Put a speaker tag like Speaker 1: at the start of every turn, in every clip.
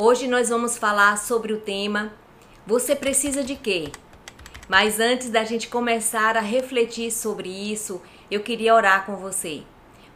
Speaker 1: Hoje nós vamos falar sobre o tema Você precisa de quê? Mas antes da gente começar a refletir sobre isso, eu queria orar com você.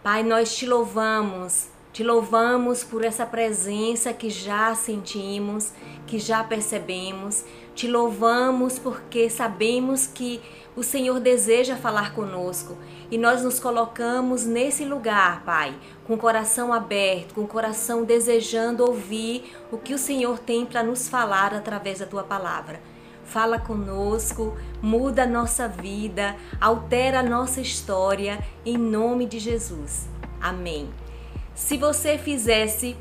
Speaker 1: Pai, nós te louvamos, te louvamos por essa presença que já sentimos, que já percebemos. Te louvamos porque sabemos que o Senhor deseja falar conosco e nós nos colocamos nesse lugar, Pai, com o coração aberto, com o coração desejando ouvir o que o Senhor tem para nos falar através da tua palavra. Fala conosco, muda a nossa vida, altera a nossa história, em nome de Jesus. Amém. Se você fizesse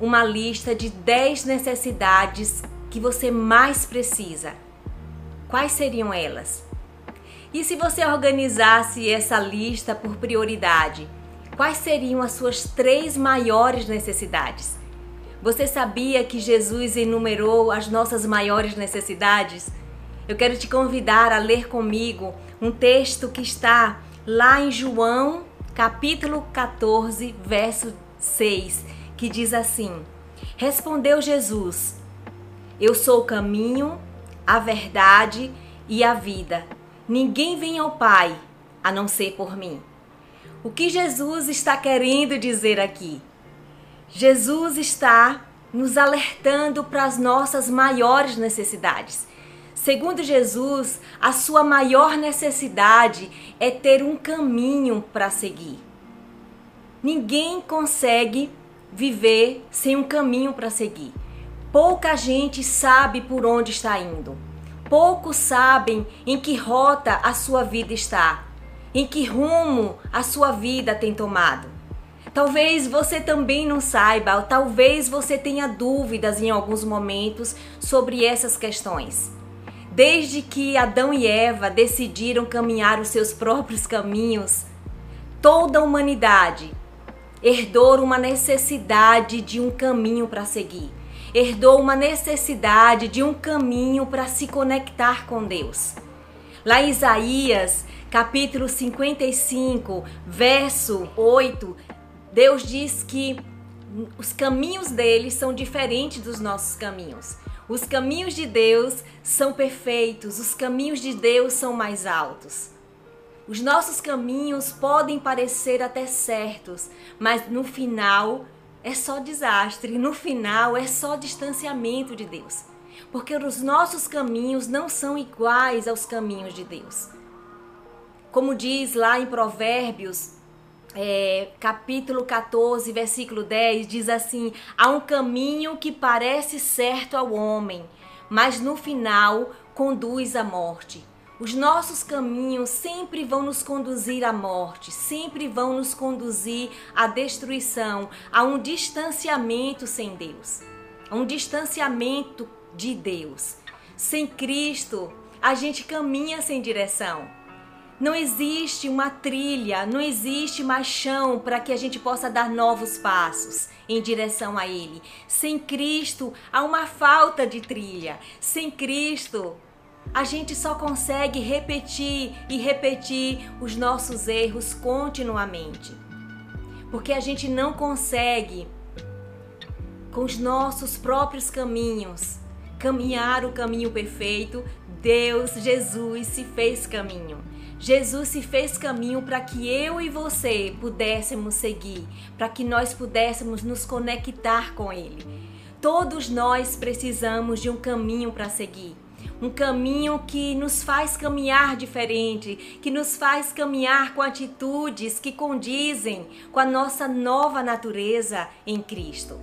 Speaker 1: uma lista de 10 necessidades que você mais precisa, quais seriam elas? E se você organizasse essa lista por prioridade, quais seriam as suas três maiores necessidades? Você sabia que Jesus enumerou as nossas maiores necessidades? Eu quero te convidar a ler comigo um texto que está lá em João, capítulo 14, verso 6, que diz assim: Respondeu Jesus: Eu sou o caminho, a verdade e a vida. Ninguém vem ao Pai a não ser por mim. O que Jesus está querendo dizer aqui? Jesus está nos alertando para as nossas maiores necessidades. Segundo Jesus, a sua maior necessidade é ter um caminho para seguir. Ninguém consegue viver sem um caminho para seguir. Pouca gente sabe por onde está indo. Poucos sabem em que rota a sua vida está, em que rumo a sua vida tem tomado. Talvez você também não saiba, ou talvez você tenha dúvidas em alguns momentos sobre essas questões. Desde que Adão e Eva decidiram caminhar os seus próprios caminhos, toda a humanidade herdou uma necessidade de um caminho para seguir herdou uma necessidade de um caminho para se conectar com Deus. Lá em Isaías, capítulo 55, verso 8, Deus diz que os caminhos dele são diferentes dos nossos caminhos. Os caminhos de Deus são perfeitos, os caminhos de Deus são mais altos. Os nossos caminhos podem parecer até certos, mas no final é só desastre, no final é só distanciamento de Deus. Porque os nossos caminhos não são iguais aos caminhos de Deus. Como diz lá em Provérbios, é, capítulo 14, versículo 10, diz assim: Há um caminho que parece certo ao homem, mas no final conduz à morte. Os nossos caminhos sempre vão nos conduzir à morte, sempre vão nos conduzir à destruição, a um distanciamento sem Deus, a um distanciamento de Deus. Sem Cristo, a gente caminha sem direção. Não existe uma trilha, não existe mais chão para que a gente possa dar novos passos em direção a Ele. Sem Cristo, há uma falta de trilha. Sem Cristo, a gente só consegue repetir e repetir os nossos erros continuamente. Porque a gente não consegue, com os nossos próprios caminhos, caminhar o caminho perfeito. Deus, Jesus, se fez caminho. Jesus se fez caminho para que eu e você pudéssemos seguir, para que nós pudéssemos nos conectar com Ele. Todos nós precisamos de um caminho para seguir um caminho que nos faz caminhar diferente, que nos faz caminhar com atitudes que condizem com a nossa nova natureza em Cristo.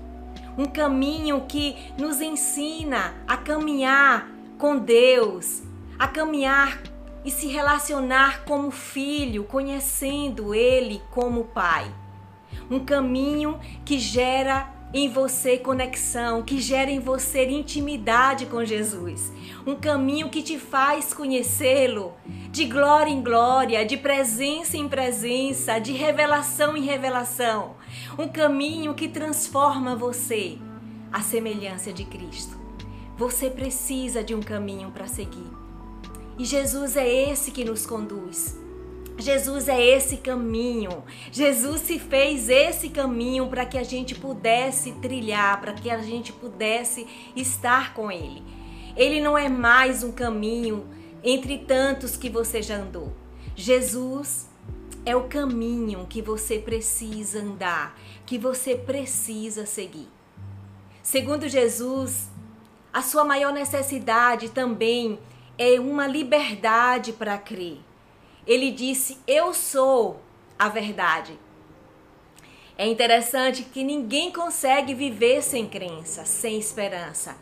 Speaker 1: Um caminho que nos ensina a caminhar com Deus, a caminhar e se relacionar como filho, conhecendo Ele como Pai. Um caminho que gera em você conexão, que gera em você intimidade com Jesus. Um caminho que te faz conhecê-lo de glória em glória, de presença em presença, de revelação em revelação. Um caminho que transforma você à semelhança de Cristo. Você precisa de um caminho para seguir. E Jesus é esse que nos conduz. Jesus é esse caminho. Jesus se fez esse caminho para que a gente pudesse trilhar, para que a gente pudesse estar com Ele. Ele não é mais um caminho entre tantos que você já andou. Jesus é o caminho que você precisa andar, que você precisa seguir. Segundo Jesus, a sua maior necessidade também é uma liberdade para crer. Ele disse: Eu sou a verdade. É interessante que ninguém consegue viver sem crença, sem esperança.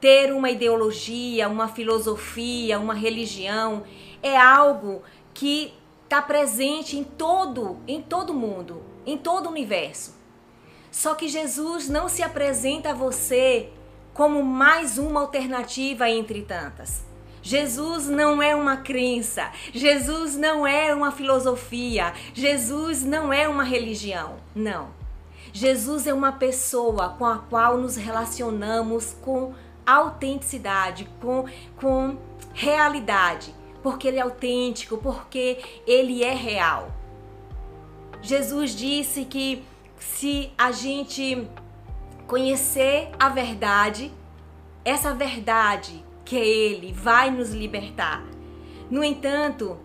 Speaker 1: Ter uma ideologia, uma filosofia, uma religião é algo que está presente em todo, em todo mundo, em todo o universo. Só que Jesus não se apresenta a você como mais uma alternativa entre tantas. Jesus não é uma crença, Jesus não é uma filosofia, Jesus não é uma religião. Não. Jesus é uma pessoa com a qual nos relacionamos com autenticidade, com, com realidade, porque ele é autêntico, porque ele é real. Jesus disse que se a gente conhecer a verdade, essa verdade que é Ele vai nos libertar. No entanto,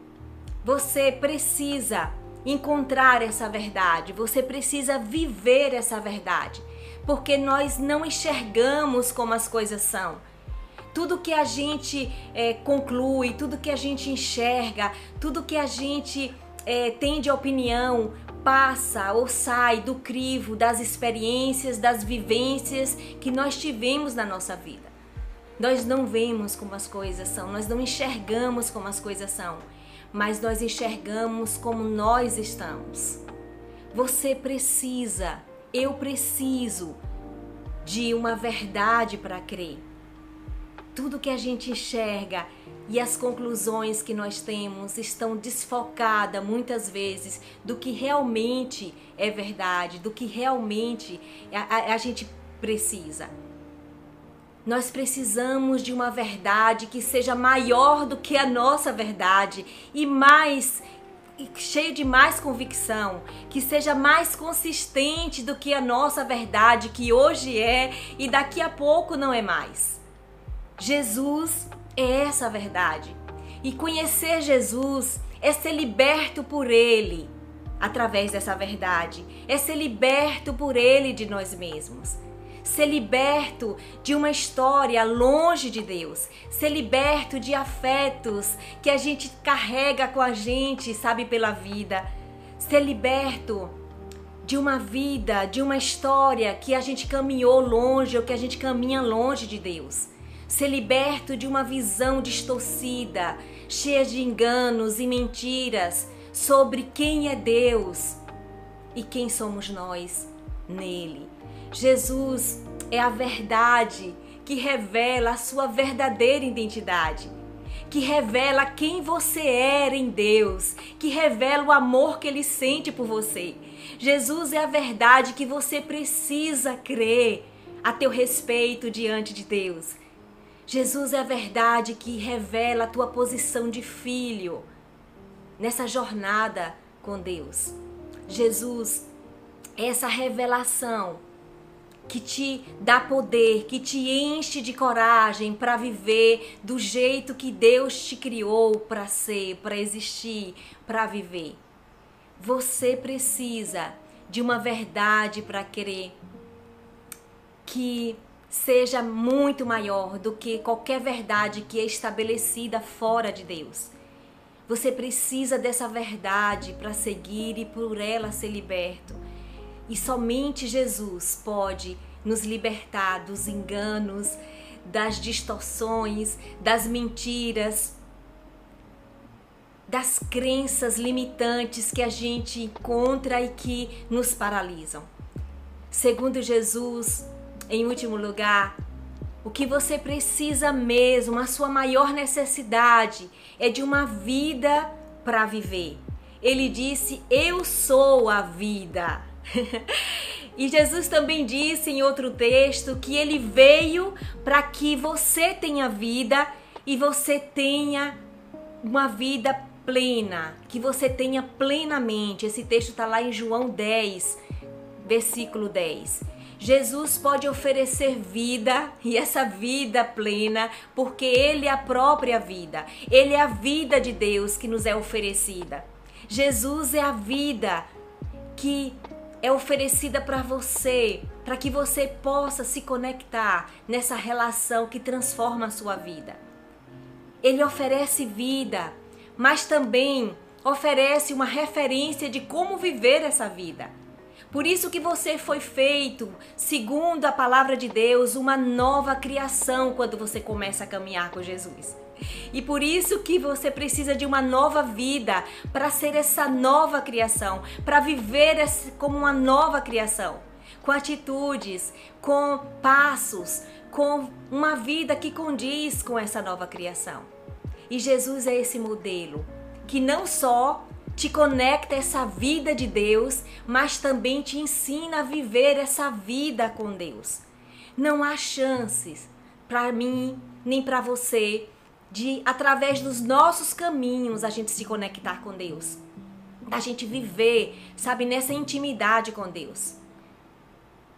Speaker 1: você precisa encontrar essa verdade, você precisa viver essa verdade, porque nós não enxergamos como as coisas são. Tudo que a gente é, conclui, tudo que a gente enxerga, tudo que a gente é, tem de opinião passa ou sai do crivo das experiências, das vivências que nós tivemos na nossa vida. Nós não vemos como as coisas são, nós não enxergamos como as coisas são, mas nós enxergamos como nós estamos. Você precisa, eu preciso de uma verdade para crer. Tudo que a gente enxerga e as conclusões que nós temos estão desfocadas muitas vezes do que realmente é verdade, do que realmente a, a, a gente precisa. Nós precisamos de uma verdade que seja maior do que a nossa verdade e mais cheio de mais convicção, que seja mais consistente do que a nossa verdade que hoje é e daqui a pouco não é mais. Jesus é essa verdade. E conhecer Jesus é ser liberto por ele através dessa verdade, é ser liberto por ele de nós mesmos ser liberto de uma história longe de Deus, ser liberto de afetos que a gente carrega com a gente, sabe, pela vida, ser liberto de uma vida, de uma história que a gente caminhou longe ou que a gente caminha longe de Deus. Ser liberto de uma visão distorcida, cheia de enganos e mentiras sobre quem é Deus e quem somos nós nele. Jesus é a verdade que revela a sua verdadeira identidade, que revela quem você era em Deus, que revela o amor que ele sente por você. Jesus é a verdade que você precisa crer a teu respeito diante de Deus. Jesus é a verdade que revela a tua posição de filho nessa jornada com Deus. Jesus é essa revelação que te dá poder, que te enche de coragem para viver do jeito que Deus te criou para ser, para existir, para viver. Você precisa de uma verdade para querer que seja muito maior do que qualquer verdade que é estabelecida fora de Deus. Você precisa dessa verdade para seguir e por ela ser liberto. E somente Jesus pode nos libertar dos enganos, das distorções, das mentiras, das crenças limitantes que a gente encontra e que nos paralisam. Segundo Jesus, em último lugar, o que você precisa mesmo, a sua maior necessidade é de uma vida para viver. Ele disse: Eu sou a vida. e Jesus também disse em outro texto que ele veio para que você tenha vida e você tenha uma vida plena, que você tenha plenamente. Esse texto está lá em João 10, versículo 10. Jesus pode oferecer vida e essa vida plena, porque Ele é a própria vida, Ele é a vida de Deus que nos é oferecida. Jesus é a vida que é oferecida para você, para que você possa se conectar nessa relação que transforma a sua vida. Ele oferece vida, mas também oferece uma referência de como viver essa vida. Por isso que você foi feito, segundo a palavra de Deus, uma nova criação quando você começa a caminhar com Jesus. E por isso que você precisa de uma nova vida para ser essa nova criação, para viver como uma nova criação, com atitudes, com passos, com uma vida que condiz com essa nova criação. E Jesus é esse modelo que não só te conecta a essa vida de Deus, mas também te ensina a viver essa vida com Deus. Não há chances para mim nem para você de através dos nossos caminhos a gente se conectar com Deus. A gente viver, sabe, nessa intimidade com Deus.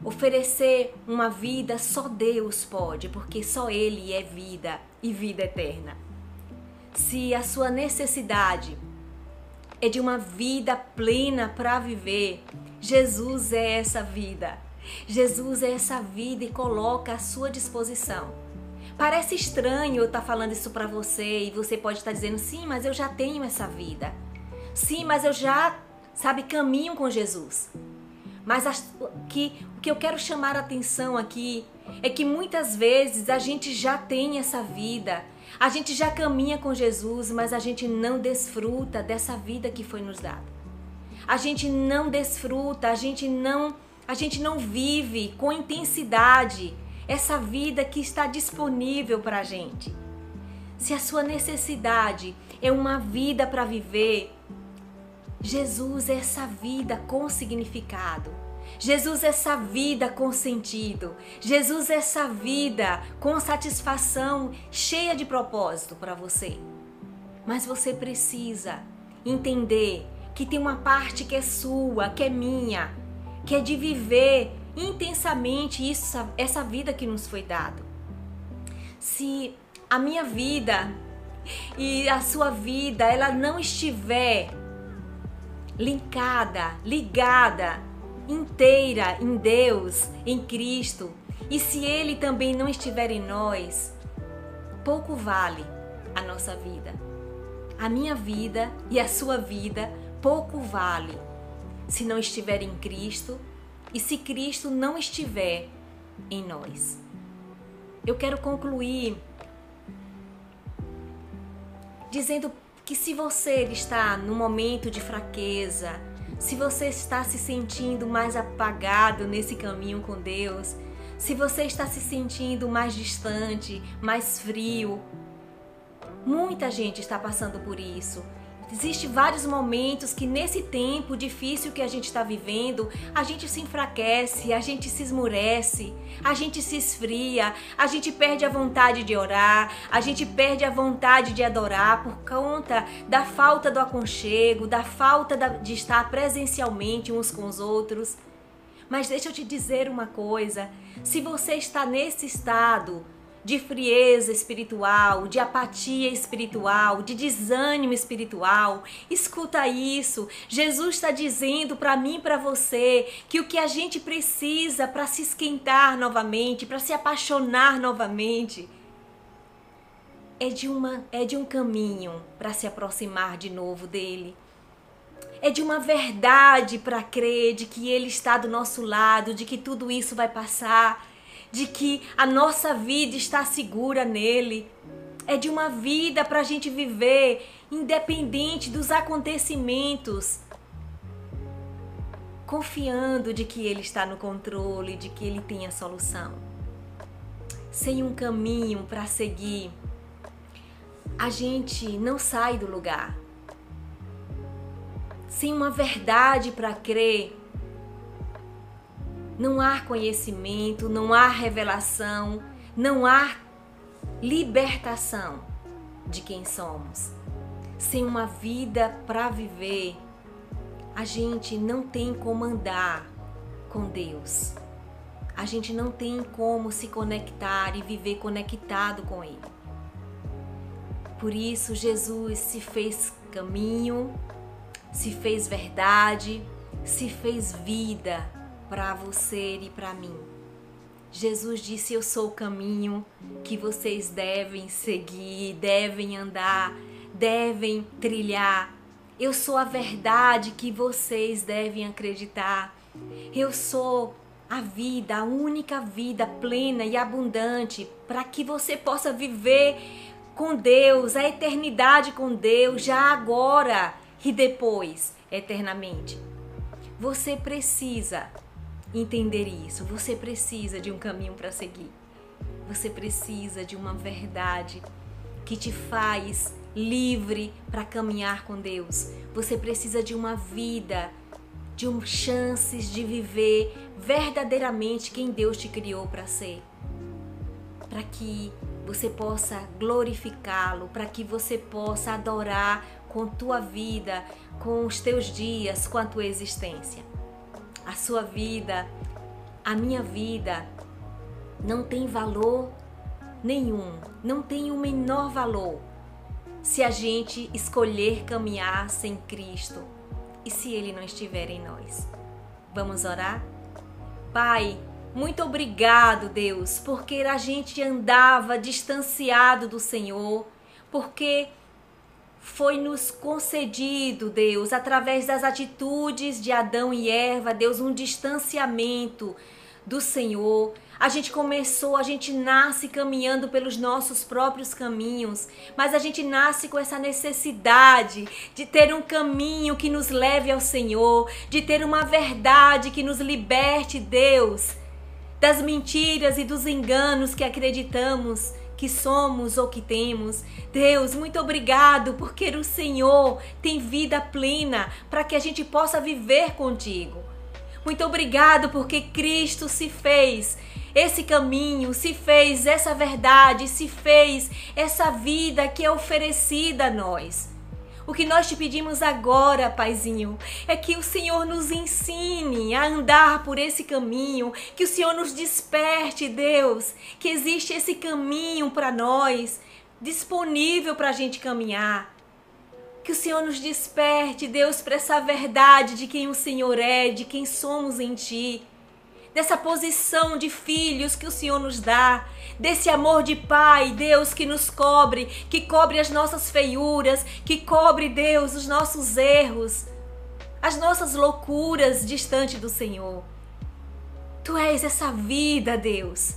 Speaker 1: Oferecer uma vida só Deus pode, porque só Ele é vida e vida eterna. Se a sua necessidade é de uma vida plena para viver. Jesus é essa vida. Jesus é essa vida e coloca à sua disposição. Parece estranho eu estar tá falando isso para você e você pode estar tá dizendo: "Sim, mas eu já tenho essa vida". Sim, mas eu já, sabe, caminho com Jesus. Mas que, o que eu quero chamar a atenção aqui é que muitas vezes a gente já tem essa vida, a gente já caminha com Jesus, mas a gente não desfruta dessa vida que foi nos dada. A gente não desfruta, a gente não, a gente não vive com intensidade essa vida que está disponível para a gente. Se a sua necessidade é uma vida para viver, Jesus é essa vida com significado. Jesus, essa vida com sentido. Jesus, essa vida com satisfação, cheia de propósito para você. Mas você precisa entender que tem uma parte que é sua, que é minha, que é de viver intensamente isso, essa vida que nos foi dado. Se a minha vida e a sua vida ela não estiver linkada, ligada inteira em Deus, em Cristo, e se Ele também não estiver em nós, pouco vale a nossa vida. A minha vida e a sua vida pouco vale se não estiver em Cristo e se Cristo não estiver em nós. Eu quero concluir dizendo que se você está no momento de fraqueza, se você está se sentindo mais apagado nesse caminho com Deus, se você está se sentindo mais distante, mais frio, muita gente está passando por isso. Existem vários momentos que nesse tempo difícil que a gente está vivendo, a gente se enfraquece, a gente se esmurece, a gente se esfria, a gente perde a vontade de orar, a gente perde a vontade de adorar por conta da falta do aconchego, da falta de estar presencialmente uns com os outros. Mas deixa eu te dizer uma coisa: se você está nesse estado, de frieza espiritual, de apatia espiritual, de desânimo espiritual. Escuta isso. Jesus está dizendo para mim e para você que o que a gente precisa para se esquentar novamente, para se apaixonar novamente, é de uma é de um caminho para se aproximar de novo dele. É de uma verdade para crer de que ele está do nosso lado, de que tudo isso vai passar de que a nossa vida está segura nele. É de uma vida para a gente viver independente dos acontecimentos, confiando de que ele está no controle, de que ele tem a solução. Sem um caminho para seguir, a gente não sai do lugar. Sem uma verdade para crer, não há conhecimento, não há revelação, não há libertação de quem somos. sem uma vida para viver, a gente não tem como andar com Deus. A gente não tem como se conectar e viver conectado com Ele. Por isso, Jesus se fez caminho, se fez verdade, se fez vida para você e para mim. Jesus disse: Eu sou o caminho que vocês devem seguir, devem andar, devem trilhar. Eu sou a verdade que vocês devem acreditar. Eu sou a vida, a única vida plena e abundante para que você possa viver com Deus, a eternidade com Deus, já agora e depois, eternamente. Você precisa entender isso. Você precisa de um caminho para seguir. Você precisa de uma verdade que te faz livre para caminhar com Deus. Você precisa de uma vida, de um chances de viver verdadeiramente quem Deus te criou para ser. Para que você possa glorificá-lo, para que você possa adorar com tua vida, com os teus dias, com a tua existência a sua vida, a minha vida, não tem valor nenhum, não tem o menor valor se a gente escolher caminhar sem Cristo e se Ele não estiver em nós. Vamos orar? Pai, muito obrigado, Deus, porque a gente andava distanciado do Senhor, porque foi nos concedido, Deus, através das atitudes de Adão e Eva, Deus, um distanciamento do Senhor. A gente começou, a gente nasce caminhando pelos nossos próprios caminhos, mas a gente nasce com essa necessidade de ter um caminho que nos leve ao Senhor, de ter uma verdade que nos liberte, Deus, das mentiras e dos enganos que acreditamos que somos ou que temos. Deus, muito obrigado porque o Senhor tem vida plena para que a gente possa viver contigo. Muito obrigado porque Cristo se fez esse caminho, se fez essa verdade, se fez essa vida que é oferecida a nós. O que nós te pedimos agora, Paizinho, é que o Senhor nos ensine a andar por esse caminho, que o Senhor nos desperte, Deus, que existe esse caminho para nós, disponível para a gente caminhar. Que o Senhor nos desperte, Deus, para essa verdade de quem o Senhor é, de quem somos em Ti dessa posição de filhos que o Senhor nos dá, desse amor de Pai, Deus, que nos cobre, que cobre as nossas feiuras, que cobre, Deus, os nossos erros, as nossas loucuras distante do Senhor. Tu és essa vida, Deus.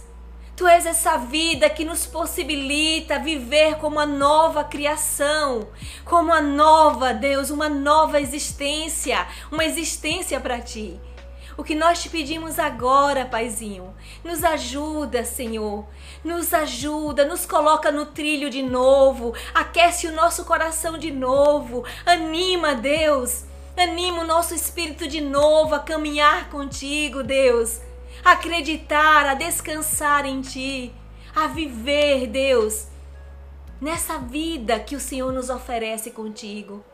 Speaker 1: Tu és essa vida que nos possibilita viver como uma nova criação, como uma nova, Deus, uma nova existência, uma existência para ti. O que nós te pedimos agora, Paizinho, nos ajuda, Senhor. Nos ajuda, nos coloca no trilho de novo, aquece o nosso coração de novo, anima, Deus. Anima o nosso espírito de novo a caminhar contigo, Deus. A acreditar, a descansar em ti, a viver, Deus, nessa vida que o Senhor nos oferece contigo.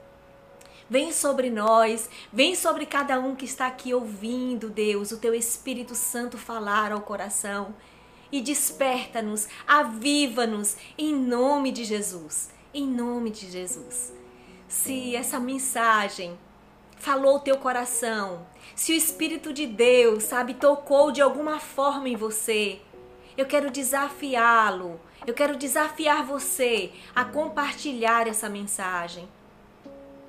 Speaker 1: Vem sobre nós, vem sobre cada um que está aqui ouvindo, Deus, o teu Espírito Santo falar ao coração. E desperta-nos, aviva-nos, em nome de Jesus. Em nome de Jesus. Se essa mensagem falou o teu coração, se o Espírito de Deus, sabe, tocou de alguma forma em você, eu quero desafiá-lo, eu quero desafiar você a compartilhar essa mensagem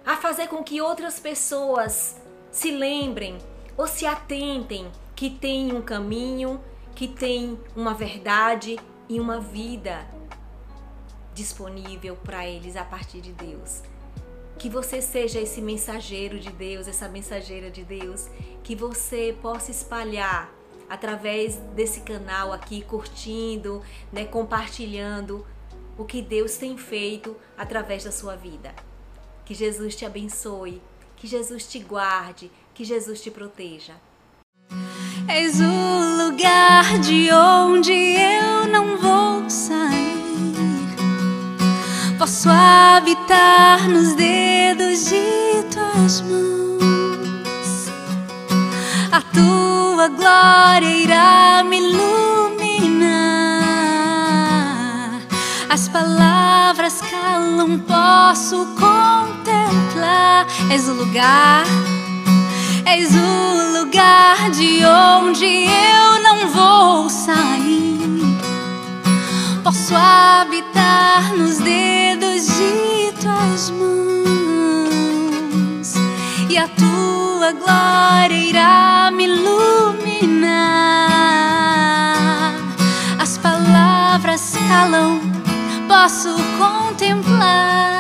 Speaker 1: a fazer com que outras pessoas se lembrem ou se atentem que tem um caminho, que tem uma verdade e uma vida disponível para eles a partir de Deus. Que você seja esse mensageiro de Deus, essa mensageira de Deus, que você possa espalhar através desse canal aqui, curtindo, né, compartilhando o que Deus tem feito através da sua vida. Que Jesus te abençoe, que Jesus te guarde, que Jesus te proteja.
Speaker 2: És o lugar de onde eu não vou sair. Posso habitar nos dedos de tuas mãos. A tua glória irá me iluminar. As palavras calam, posso contemplar. És o lugar, és o lugar de onde eu não vou sair. Posso habitar nos dedos de tuas mãos e a tua glória irá me iluminar. As palavras calam, posso contemplar.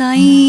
Speaker 2: Eterna.